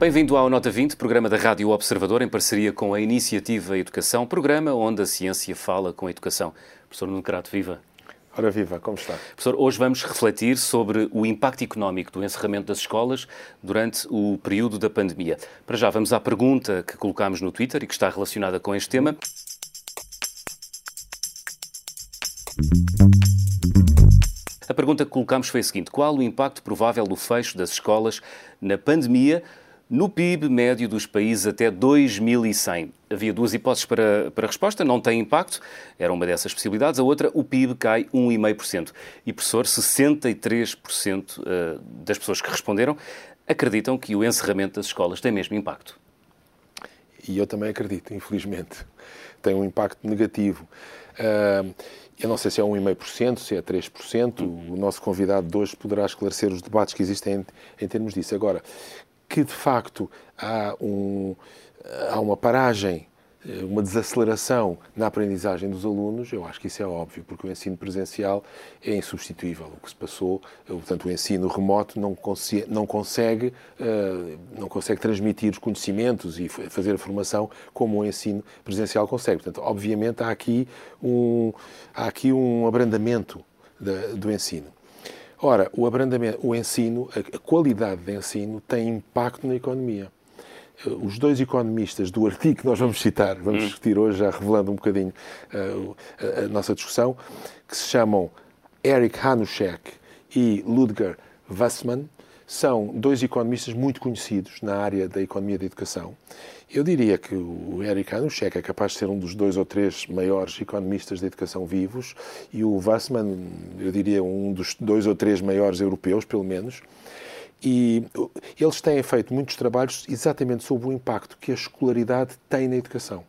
Bem-vindo ao Nota 20, programa da Rádio Observador, em parceria com a Iniciativa Educação, programa onde a ciência fala com a educação. Professor Nuno Crato, viva. Ora viva, como está? Professor, hoje vamos refletir sobre o impacto económico do encerramento das escolas durante o período da pandemia. Para já, vamos à pergunta que colocámos no Twitter e que está relacionada com este tema. A pergunta que colocámos foi a seguinte: qual o impacto provável do fecho das escolas na pandemia no PIB médio dos países até 2100, havia duas hipóteses para, para a resposta. Não tem impacto, era uma dessas possibilidades. A outra, o PIB cai 1,5%. E, professor, 63% eh, das pessoas que responderam acreditam que o encerramento das escolas tem mesmo impacto. E eu também acredito, infelizmente. Tem um impacto negativo. Uh, eu não sei se é 1,5%, se é 3%. O nosso convidado de hoje poderá esclarecer os debates que existem em, em termos disso. Agora, que de facto há, um, há uma paragem, eh, uma desaceleração na aprendizagem dos alunos, eu acho que isso é óbvio, porque o ensino presencial é insubstituível. O que se passou, eh, portanto, o ensino remoto não consegue, não consegue, eh, não consegue transmitir os conhecimentos e fazer a formação como o ensino presencial consegue. Portanto, obviamente há aqui um, há aqui um abrandamento do ensino. Ora, o abrandamento, o ensino, a qualidade de ensino tem impacto na economia. Os dois economistas do artigo que nós vamos citar, vamos hum. discutir hoje, já revelando um bocadinho uh, a, a, nossa discussão, que se chamam Eric Hanushek e Ludger Wassmann, são dois economistas muito conhecidos na área da economia da educação eu diria que o Eric Hanushek é capaz de ser um dos dois ou três maiores economistas de educação vivos e o Wassman, eu diria, um dos dois ou três maiores europeus, pelo menos. E eles têm feito muitos trabalhos exatamente sobre o impacto que a escolaridade tem na educação.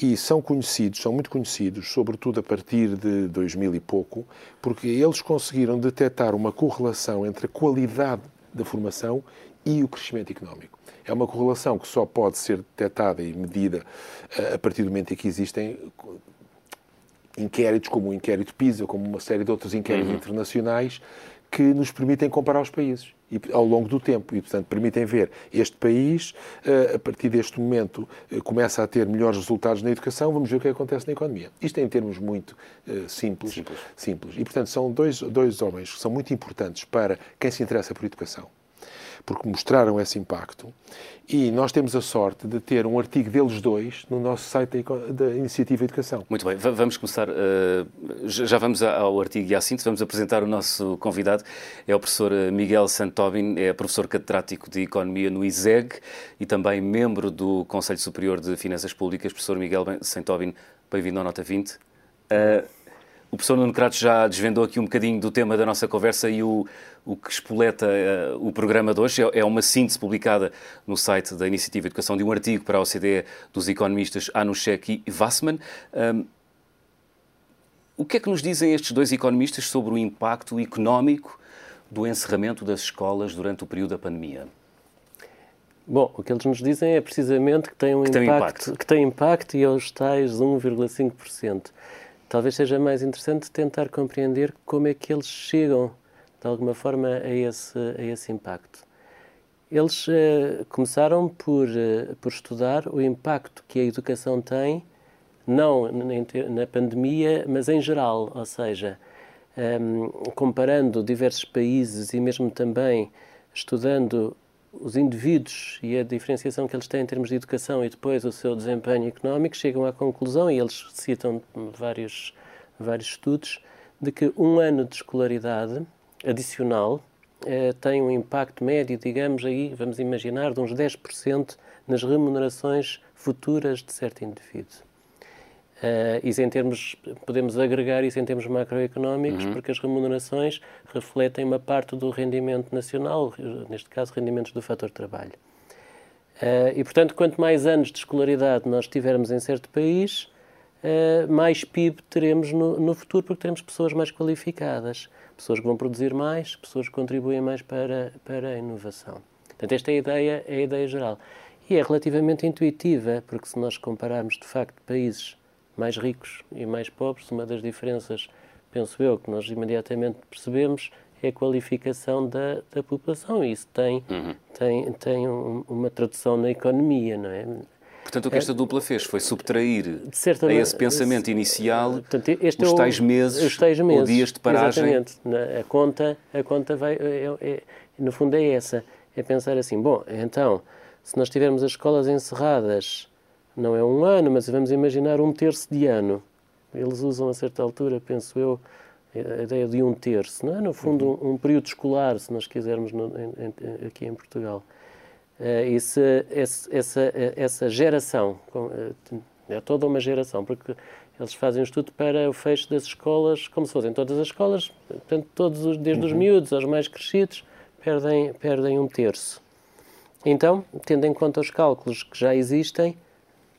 E são conhecidos, são muito conhecidos, sobretudo a partir de 2000 e pouco, porque eles conseguiram detectar uma correlação entre a qualidade da formação e o crescimento económico. É uma correlação que só pode ser detectada e medida eh, a partir do momento em que existem inquéritos como o inquérito PISA, como uma série de outros inquéritos uhum. internacionais que nos permitem comparar os países e, ao longo do tempo e, portanto, permitem ver este país, eh, a partir deste momento, eh, começa a ter melhores resultados na educação, vamos ver o que acontece na economia. Isto é em termos muito simples, simples. simples. E, portanto, são dois, dois homens que são muito importantes para quem se interessa por educação porque mostraram esse impacto. E nós temos a sorte de ter um artigo deles dois no nosso site da Iniciativa Educação. Muito bem, vamos começar. Uh, já vamos ao artigo e à síntese. Vamos apresentar o nosso convidado. É o professor eh, Miguel Santobin, é professor catedrático de Economia no ISEG e também membro do Conselho Superior de Finanças Públicas. Professor Miguel Santobin, bem-vindo à Nota 20. Uh, eh, o professor Nuno Cratos já desvendou aqui um bocadinho do tema da nossa conversa e o, o que espoleta uh, o programa de hoje é, é, uma síntese publicada no site da Iniciativa de Educação de um artigo para a OCDE dos economistas Anushek e Wassman. Um, o que é que nos dizem estes dois economistas sobre o impacto económico do encerramento das escolas durante o período da pandemia? Bom, o que eles nos dizem é precisamente que tem um que impacto, tem impacto, que tem impacto e aos tais 1,5%. Talvez seja mais interessante tentar compreender como é que eles chegam, de alguma forma, a esse, a esse impacto. Eles uh, começaram por, uh, por estudar o impacto que a educação tem, não na pandemia, mas em geral, ou seja, ehm, comparando diversos países e mesmo também estudando os indivíduos e a diferenciação que eles têm em termos de educação e depois o seu desempenho económico chegam à conclusão, e eles citam vários, vários estudos, de que um ano de escolaridade adicional eh, tem um impacto médio, digamos aí, vamos imaginar, de uns 10% nas remunerações futuras de certo indivíduo. Uh, isso em termos, podemos agregar isso em termos macroeconómicos, uhum. porque as remunerações refletem uma parte do rendimento nacional, neste caso, rendimentos do fator trabalho. Uh, e, portanto, quanto mais anos de escolaridade nós tivermos em certo país, uh, mais PIB teremos no, no, futuro, porque teremos pessoas mais qualificadas, pessoas que vão produzir mais, pessoas que contribuem mais para, para a inovação. Portanto, esta é a ideia, é a ideia geral. E é relativamente intuitiva, porque se nós compararmos, de facto, países mais ricos e mais pobres, uma das diferenças, penso eu, que nós imediatamente percebemos é a qualificação da, da população. E isso tem, uhum. tem, tem um, uma tradução na economia, não é? Portanto, o que esta dupla fez foi subtrair a esse pensamento inicial portanto, os, é o, tais meses, os tais meses ou dias de paragem. Exatamente. A conta, a conta vai, é, é, no fundo é essa. É pensar assim, bom, então, se nós tivermos as escolas encerradas, não é um ano, mas vamos imaginar um terço de ano. Eles usam a certa altura, penso eu, a ideia de um terço, não é? No fundo, uhum. um, um período escolar, se nós quisermos, no, em, em, aqui em Portugal. Uh, esse, esse, essa, essa geração, uh, é toda uma geração, porque eles fazem um estudo para o fecho das escolas, como se fossem todas as escolas, portanto, todos os, desde uhum. os miúdos aos mais crescidos, perdem, perdem um terço. Então, tendo em conta os cálculos que já existem,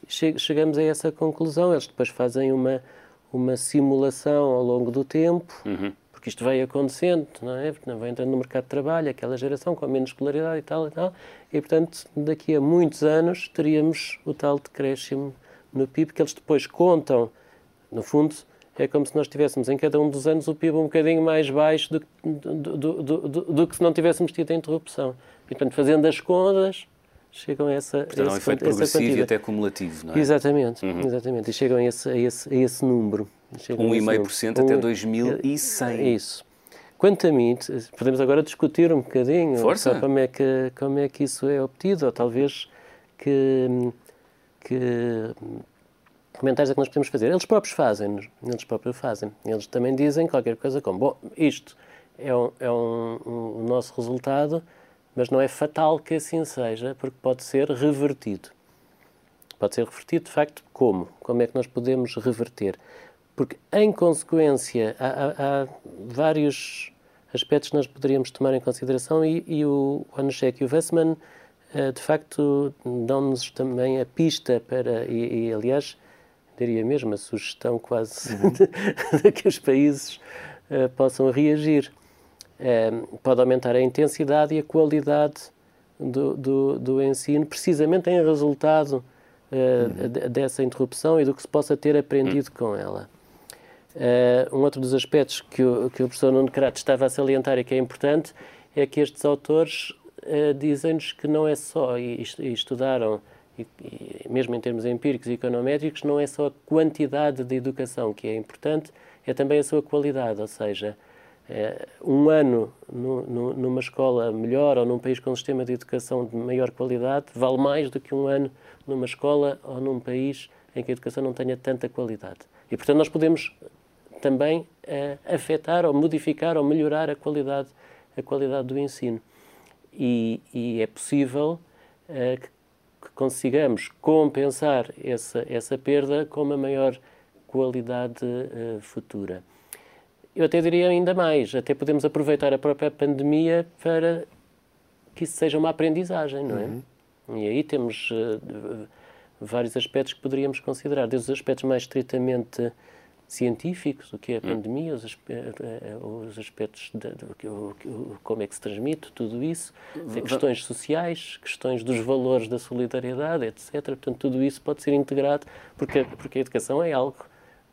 chegamos a essa conclusão. Eles depois fazem uma, uma simulação ao longo do tempo, uhum porque isto vai acontecendo, não é? Vai entrando no mercado de trabalho, aquela geração com menos escolaridade e tal e tal, e portanto daqui a muitos anos teríamos o tal decréscimo no PIB que eles depois contam, no fundo é como se nós tivéssemos em cada um dos anos o PIB um bocadinho mais baixo do, do, do, do, do que se não tivéssemos tido a interrupção. E, portanto, fazendo as contas, chegam a essa. Portanto, é um efeito progressivo e até cumulativo, não é? Exatamente, uhum. exatamente. E chegam a esse, a esse, a esse número. 1,5% até 2100. Isso. Quanto a mim, podemos agora discutir um bocadinho Força. como é que como é que isso é obtido, ou talvez que, que comentários é que nós podemos fazer. Eles próprios fazem, eles próprios fazem. Eles também dizem qualquer coisa como, bom, isto é um, é um, um, um nosso resultado, mas não é fatal que assim seja, porque pode ser revertido. Pode ser revertido, de facto, como? Como é que nós podemos reverter? Porque, em consequência, há, há, há vários aspectos que nós poderíamos tomar em consideração e, e o Anushek e o Vessman, uh, de facto, dão-nos também a pista para, e, e, aliás, diria mesmo a sugestão quase uhum. de, de, que os países uh, possam reagir. Uh, pode aumentar a intensidade e a qualidade do, do, do ensino, precisamente em resultado uhum. dessa interrupção e do que se possa ter aprendido uhum. com ela. Uh, um outro dos aspectos que o, que o professor Nuno Crato estava a salientar e que é importante é que estes autores uh, dizem-nos que não é só, e, e estudaram, e, e, mesmo em termos empíricos e econométricos, não é só a quantidade de educação que é importante, é também a sua qualidade, ou seja, um ano no, no, numa escola melhor ou num país com um sistema de educação de maior qualidade vale mais do que um ano numa escola ou num país em que a educação não tenha tanta qualidade. E, portanto, nós podemos também uh, afetar ou modificar ou melhorar a qualidade, a qualidade do ensino. E, e é possível uh, que, que, consigamos compensar essa, essa perda com uma maior qualidade futura. Eu até diria ainda mais, até podemos aproveitar a própria pandemia para que isso seja uma aprendizagem, não é? Uhum. E aí temos vários aspectos que poderíamos considerar, desde os aspectos mais estritamente científicos, o que é a hum. pandemia, os, eh, eh, os aspectos de, de, de, como é que se transmite, tudo isso, questões sociais, questões dos valores da solidariedade, etc. Portanto, tudo isso pode ser integrado, porque, porque a educação é algo,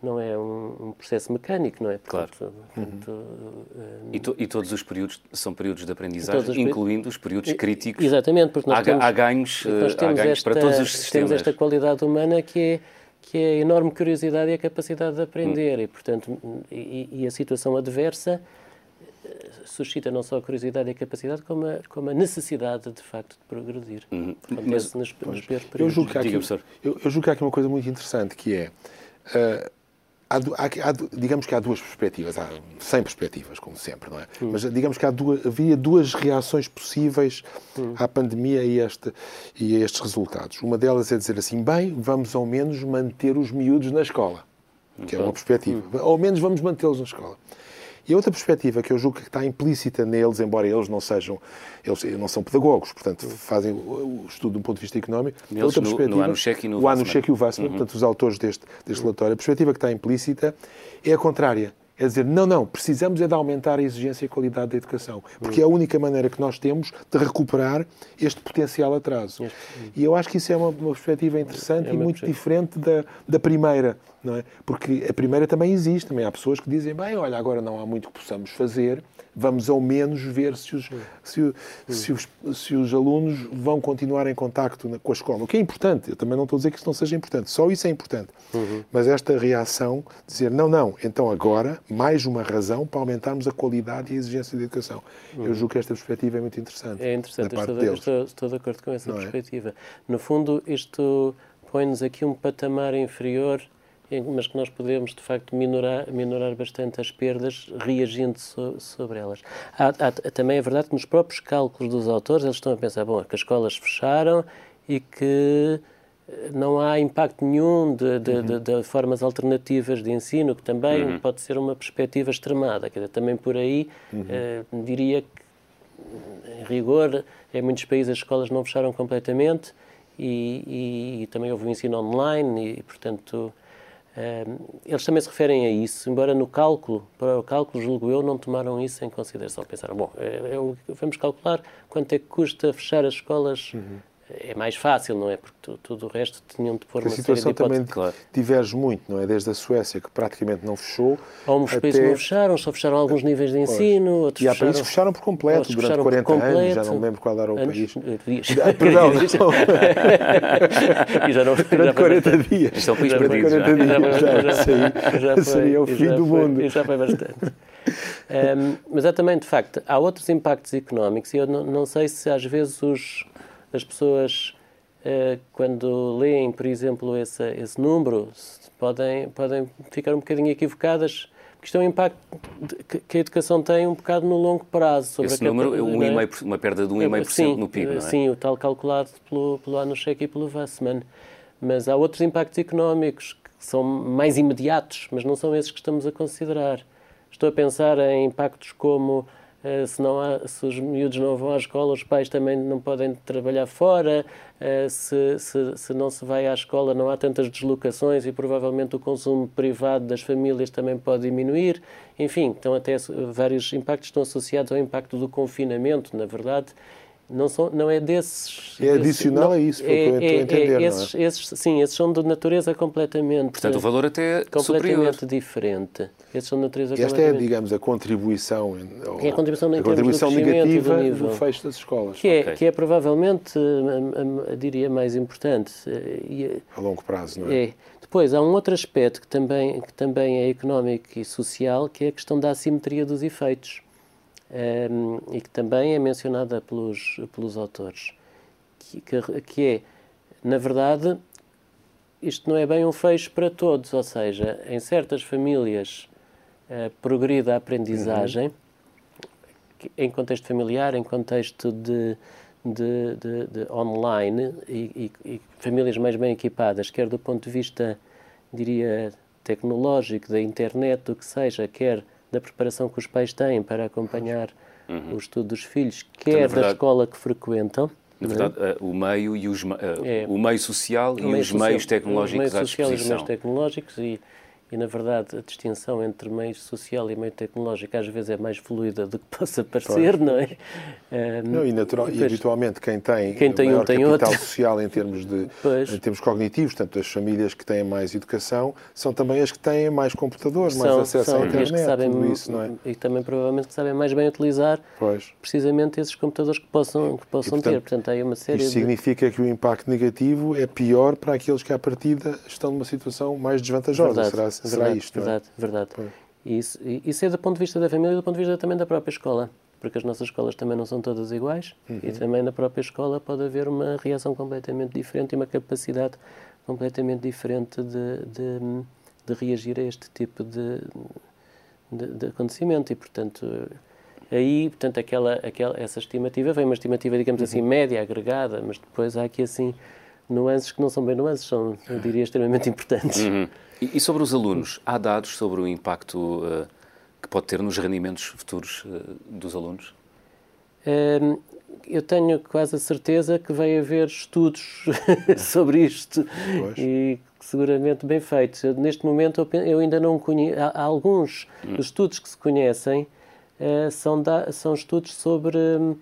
não é um, um processo mecânico, não é? Claro. Portanto, uhum. uh, e, to, e, todos os períodos são períodos de aprendizagem, os incluindo os períodos críticos. Exatamente, porque nós há, temos, há ganhos, há ganhos esta, para todos os sistemas. Temos esta qualidade humana que é que é a enorme curiosidade e a capacidade de aprender. Hum. E, portanto, e, e, a situação adversa eh, suscita não só a curiosidade e a capacidade, como a, como a necessidade, de facto, de progredir. Hum. Mas, nos, nos eu, julgo aqui, eu, eu julgo que há aqui uma coisa muito interessante, que é... Uh, Há, há, há, digamos que há duas perspectivas, há 100 perspectivas, como sempre, não é? Hum. Mas digamos que duas, havia duas reações possíveis hum. à pandemia e, este, e a estes resultados. Uma delas é dizer assim, bem, vamos ao menos manter os miúdos na escola, que é uma perspectiva. Hum. Ao menos vamos mantê-los na escola. E a outra perspectiva que eu julgo que está implícita neles, embora eles não sejam, eles não são pedagogos, portanto fazem o estudo de um ponto de vista económico. Neles outra no, perspectiva, no Anushek e no O Anushek e o Vassman, uhum. portanto os autores deste, deste relatório, a perspectiva que está implícita é a contrária, é dizer, não, não, precisamos é de aumentar a exigência e a qualidade da educação, porque é a única maneira que nós temos de recuperar este potencial atraso. E eu acho que isso é uma, uma perspectiva interessante é e muito diferente da, da primeira, não é? Porque a primeira também existe, também há pessoas que dizem, bem, olha, agora não há muito que possamos fazer, vamos ao menos ver se os, se, se, os, se os alunos vão continuar em contacto com a escola. O que é importante, eu também não estou a dizer que isso não seja importante, só isso é importante. Uhum. Mas esta reação, dizer, não, não, então agora, mais uma razão para aumentarmos a qualidade e a exigência da educação. Uhum. Eu julgo que esta perspectiva é muito interessante. É interessante, estou, estou, estou, de acordo com essa não é? perspectiva. É? No fundo, isto põe-nos aqui um patamar inferior mas que nós podemos, de facto, minorar, minorar bastante as perdas reagindo so, sobre elas. Há, há, também é verdade que nos próprios cálculos dos autores eles estão a pensar, bom, que as escolas fecharam e que eh, não há impacto nenhum de, de, uhum. de, de formas alternativas de ensino, que também uhum. pode ser uma perspectiva extremada. Quer dizer, também por aí, uhum. eh, diria que, em rigor, em muitos países as escolas não fecharam completamente e, e, e também houve o ensino online e, portanto, eles também se referem a isso, embora no cálculo, para o cálculo, julgo eu, não tomaram isso em consideração. Pensaram, bom, é, é, vamos calcular quanto é que custa fechar as escolas uhum é mais fácil, não é? Porque tu, tudo o resto tinham de pôr uma série de A situação também claro. diverge muito, não é? Desde a Suécia, que praticamente não fechou. Alguns até... países não fecharam, só fecharam alguns níveis de ensino, pois. outros E há fecharam... países que fecharam por completo durante fecharam 40 completo, anos, já não me lembro qual era o anos, país. Dias. Ah, perdão, e já não, durante 40 dias. Isto é um país perdido. 40 dias, já, já, já, seria o fim do mundo. E já foi bastante. Um, mas há também, de facto, há outros impactos económicos e eu não, não sei se às vezes os, as pessoas eh, quando leem, por exemplo, esse, esse número, podem, podem ficar um bocadinho equivocadas, porque isto é um impacto que a educação tem um bocado no longo prazo. Sobre esse número é um é? uma perda de 1,5% é, no PIB, não é? Sim, o tal calculado pelo, pelo Anushek e pelo Wassman. Mas há outros impactos económicos que são mais imediatos, mas não são esses que estamos a considerar. Estou a pensar em impactos como se, não há, se os miúdos não vão à escola, os pais também não podem trabalhar fora, eh, se, se, se não se vai à escola, não há tantas deslocações e provavelmente o consumo privado das famílias também pode diminuir. Enfim, então até vários impactos estão associados ao impacto do confinamento, na verdade, não, são, não é desses. É adicional a isso, é, que eu estou a é, entender. É, esses, é? esses, sim, esses são de natureza completamente. Portanto, o valor até completamente superior. diferente. Esses são de natureza Esta é, digamos, a contribuição, é a contribuição, a contribuição negativa do, do, fecho das escolas. Que é, okay. que é provavelmente, a, a, a, diria, mais importante. E, a longo prazo, não é? É. Depois, há um outro aspecto que também, que também é económico e social, que é a questão da assimetria dos efeitos um, e que também é mencionada pelos, pelos autores, que, que, que, é, na verdade, isto não é bem um fecho para todos, ou seja, em certas famílias uh, progride a aprendizagem, uhum. em contexto familiar, em contexto de, de, de, de online e, e, e, famílias mais bem equipadas, quer do ponto de vista, diria, tecnológico, da internet, do que seja, quer da preparação que os pais têm para acompanhar uhum. o estudo dos filhos, quer então, verdade, da escola que frequentam. Na verdade, é? o meio e os, é, o meio social o e meio os social, meios tecnológicos o meio social à disposição. E os meios tecnológicos e e, na verdade, a distinção entre meio social e meio tecnológico às vezes é mais fluida do que possa parecer, não é? Um, não, e, natural, depois, e habitualmente quem tem, quem tem maior um tem capital outro. social em termos, de, em termos cognitivos, portanto, as famílias que têm mais educação são também as que têm mais computadores, são, mais acesso são à internet, que sabem, tudo isso, não é? E também provavelmente que sabem mais bem utilizar pois. precisamente esses computadores que possam, que possam e, portanto, ter. Portanto, aí uma série isso de... significa que o impacto negativo é pior para aqueles que, à partida, estão numa situação mais desvantajosa. Verdade. Será será verdade, isto. Verdade, é? verdade. Isso, isso é do ponto de vista da família e do ponto de vista também da própria escola. Porque as nossas escolas também não são todas iguais uhum. e também na própria escola pode haver uma reação completamente diferente e uma capacidade completamente diferente de, de, de reagir a este tipo de, de, de, acontecimento. E, portanto, aí, portanto, aquela, aquela, essa estimativa vem uma estimativa, digamos assim, uhum. assim, média, agregada, mas depois há aqui, assim, nuances que não são bem nuances, são, eu diria, extremamente importantes. Uhum. E, e, sobre os alunos, há dados sobre o impacto uh, que pode ter nos rendimentos futuros uh, dos alunos? Um, eu tenho quase a certeza que vai haver estudos sobre isto pois. e seguramente bem feitos. Eu, neste momento eu, eu, ainda não conheço. Há, alguns hum. estudos que se conhecem uh, são, da, são estudos sobre um,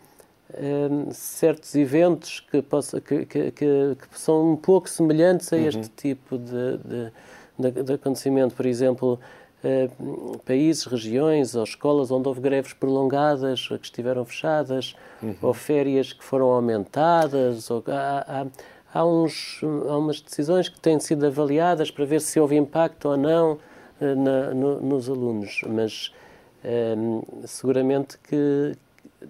um, certos eventos que, possa, que, que, que, são um pouco semelhantes a este uhum. tipo de, de, de, de acontecimento. Por exemplo, uh, países, regiões ou escolas onde houve greves prolongadas, que estiveram fechadas, uhum. ou férias que foram aumentadas. Ou, há, há, há, uns, há umas decisões que têm sido avaliadas para ver se houve impacto ou não uh, na, no, nos alunos, mas uh, seguramente que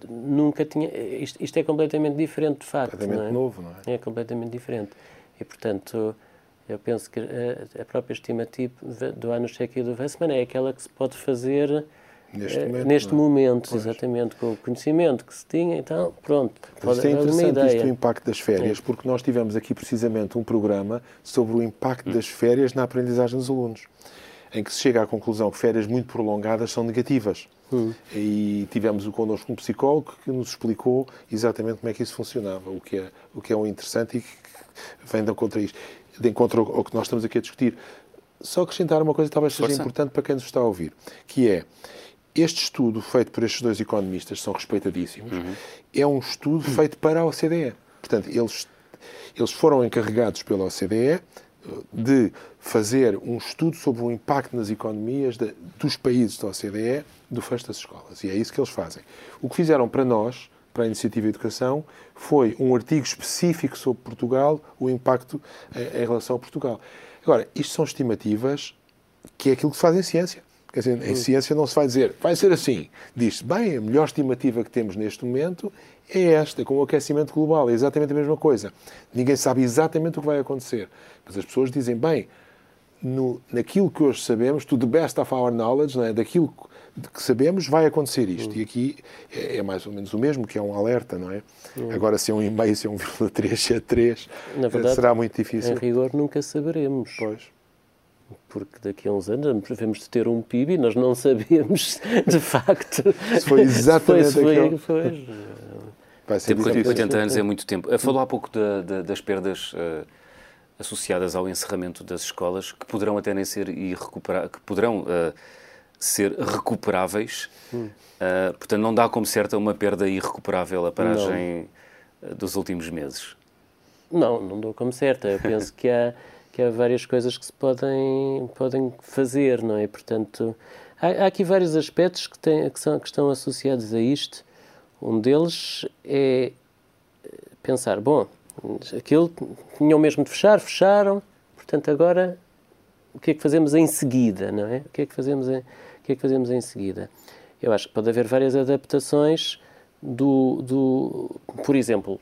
nunca tinha. Isto, isto, é completamente diferente, de facto. Completamente não é? novo, não é? É completamente diferente. E, portanto eu penso que a, a própria estimativa do ano cheque e do Westman é aquela que se pode fazer neste eh, momento, neste momento exatamente, com o conhecimento que se tinha, então, pronto. Pode Mas é interessante isto do impacto das férias, é. porque nós tivemos aqui precisamente um programa sobre o impacto das férias na aprendizagem dos alunos, em que se chega à conclusão que férias muito prolongadas são negativas. Hum. E tivemos connosco um psicólogo que nos explicou exatamente como é que isso funcionava, o que é, o que é um interessante e que vem de contra isto de encontro ao que nós estamos aqui a discutir. Só acrescentar uma coisa que talvez seja Força. importante para quem nos está a ouvir, que é este estudo feito por estes dois economistas, são respeitadíssimos, uhum. é um estudo feito para a OCDE. Portanto, eles, eles foram encarregados pela OCDE eh, de fazer um estudo sobre o impacto nas economias de, dos países da OCDE do fecho das escolas. E é isso que eles fazem. O que fizeram para nós para a Iniciativa Educação foi um artigo específico sobre Portugal, o impacto em, em relação a Portugal. Agora, isto são estimativas que é aquilo que se faz em ciência. Quer dizer, em ciência não se vai dizer, vai ser assim. Diz-se, bem, a melhor estimativa que temos neste momento é esta, com o aquecimento global. É exatamente a mesma coisa. Ninguém sabe exatamente o que vai acontecer. Mas as pessoas dizem, bem, no, naquilo que hoje sabemos, to the best of our knowledge, é? daquilo que sabemos, vai acontecer isto. Uhum. E aqui é, é, mais ou menos o mesmo, que é um alerta, não é? Uhum. Agora, se é um e-mail, se é 1,3, se é 3, Na verdade, será muito difícil. Em rigor, nunca saberemos. Pois. Porque daqui a uns anos devemos de ter um PIB e nós não sabemos, de facto. Se foi exatamente se foi, aquilo. Foi, Vai ser tempo 80 anos é muito tempo. Falou há pouco de, de, das perdas uh, associadas ao encerramento das escolas, que poderão até nem ser e recuperar, que poderão uh, ser recuperáveis. Hum. Uh, portanto, não dá como certa uma perda irrecuperável a paragem não. Dos últimos meses. Não, não dou como certa. Eu penso que há, que há várias coisas que se podem, podem fazer, não é? Portanto, há, há aqui vários aspectos que, têm, que, são, que estão associados a isto. Um deles é pensar, bom, aquilo tinham mesmo de fechar, fecharam, portanto agora o que é que fazemos em seguida, não é? O que é que fazemos em, que é que fazemos em seguida? Eu acho que pode haver várias adaptações do, do por exemplo,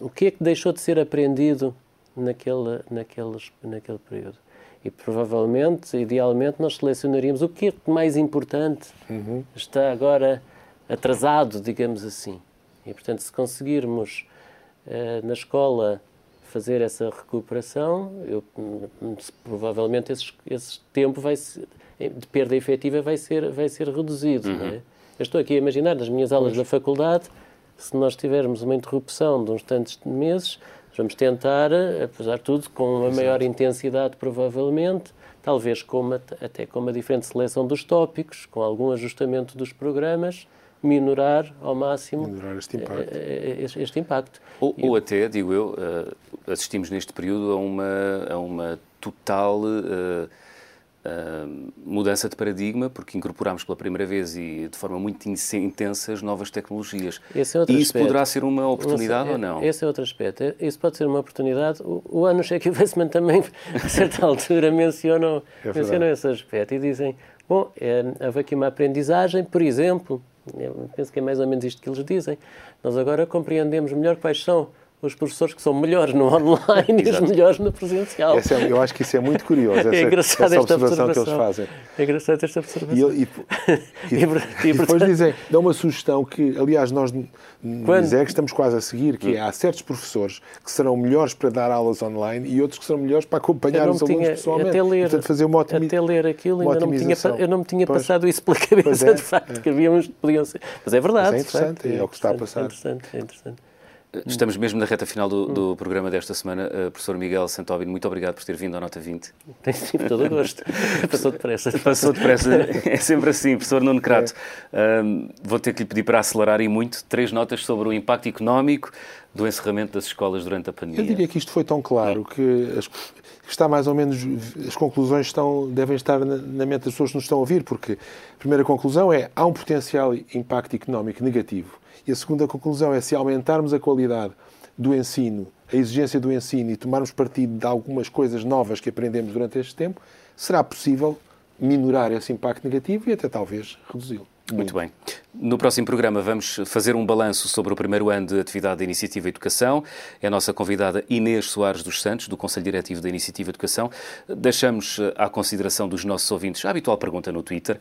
o que é que deixou de ser aprendido naquele, naqueles, naquele período? E provavelmente, idealmente, nós selecionaríamos o que é mais importante uhum. está agora atrasado, digamos assim. E, portanto, se conseguirmos uh, na escola fazer essa recuperação, eu, provavelmente esse, esse tempo vai ser, de perda efetiva vai ser, vai ser reduzido. Uhum. É? Eu estou aqui a imaginar, nas minhas aulas pois. da faculdade, se nós tivermos uma interrupção de uns tantos meses, vamos tentar, apesar de tudo, com uma Exato. maior intensidade, provavelmente, talvez com uma, até com uma diferente seleção dos tópicos, com algum ajustamento dos programas, minorar ao máximo minorar este impacto. Eh, eh, este, este impacto. Ou, ou, até, digo eu, eh, assistimos neste período a uma, a uma total uh, uh, mudança de paradigma, porque incorporámos pela primeira vez e de forma muito intensa as novas tecnologias. Esse é outro e isso aspecto. poderá ser uma oportunidade ou não? Esse é outro aspecto. Isso pode ser uma oportunidade. O, o Ano Check Investment também, a certa altura, mencionam, é mencionam esse aspecto e dizem, bom, é, houve aqui uma aprendizagem, por exemplo, eu penso que é mais ou menos isto que eles dizem. Nós agora compreendemos melhor quais são os professores que são melhores no online e os melhores no presencial. É, eu acho que isso é muito curioso, essa, é engraçado essa observação, observação, que eles fazem. É engraçado esta observação. E, e, e, e, depois dizem, dão uma sugestão que, aliás, nós Quando... dizer que estamos quase a seguir, que é, há certos professores que serão melhores para dar aulas online e outros que serão melhores para acompanhar os alunos tinha, pessoalmente. Até ler, Portanto, fazer uma otimi... até ler aquilo, ainda não tinha, eu não me tinha pois, passado isso pela cabeça, é, de facto, é. que que podiam ser... Mas é verdade. Mas é interessante, é, é, o que está a passar. É interessante, é interessante. Estamos mesmo na reta final do, do programa desta semana. Uh, professor Miguel Santóbino, muito obrigado por ter vindo à Nota 20. Tem sido todo o gosto. Passou depressa. Passou depressa. É sempre assim, professor Nuno Crato. É. Uh, vou ter que lhe pedir para acelerar e muito três notas sobre o impacto económico do encerramento das escolas durante a pandemia. Eu diria que isto foi tão claro que, as, está mais ou menos as conclusões estão, devem estar na, na mente das pessoas que nos estão a ouvir, porque a primeira conclusão é há um potencial impacto económico negativo e a segunda conclusão é se aumentarmos a qualidade do ensino, a exigência do ensino e tomarmos partido de algumas coisas novas que aprendemos durante este tempo, será possível minorar esse impacto negativo e até talvez reduzi-lo. Muito bem. No próximo programa vamos fazer um balanço sobre o primeiro ano de atividade da Iniciativa Educação. É a nossa convidada Inês Soares dos Santos, do Conselho Diretivo da Iniciativa Educação. Deixamos eh, à consideração dos nossos ouvintes a habitual pergunta no Twitter.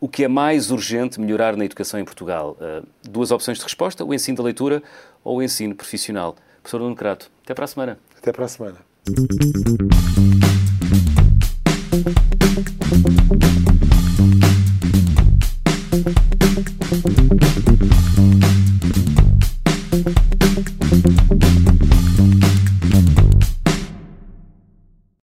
O que é mais urgente melhorar na educação em Portugal? Uh, duas opções de resposta: o ensino da leitura ou o ensino profissional. Professor Nuno Crato, até para a semana. Até para a semana.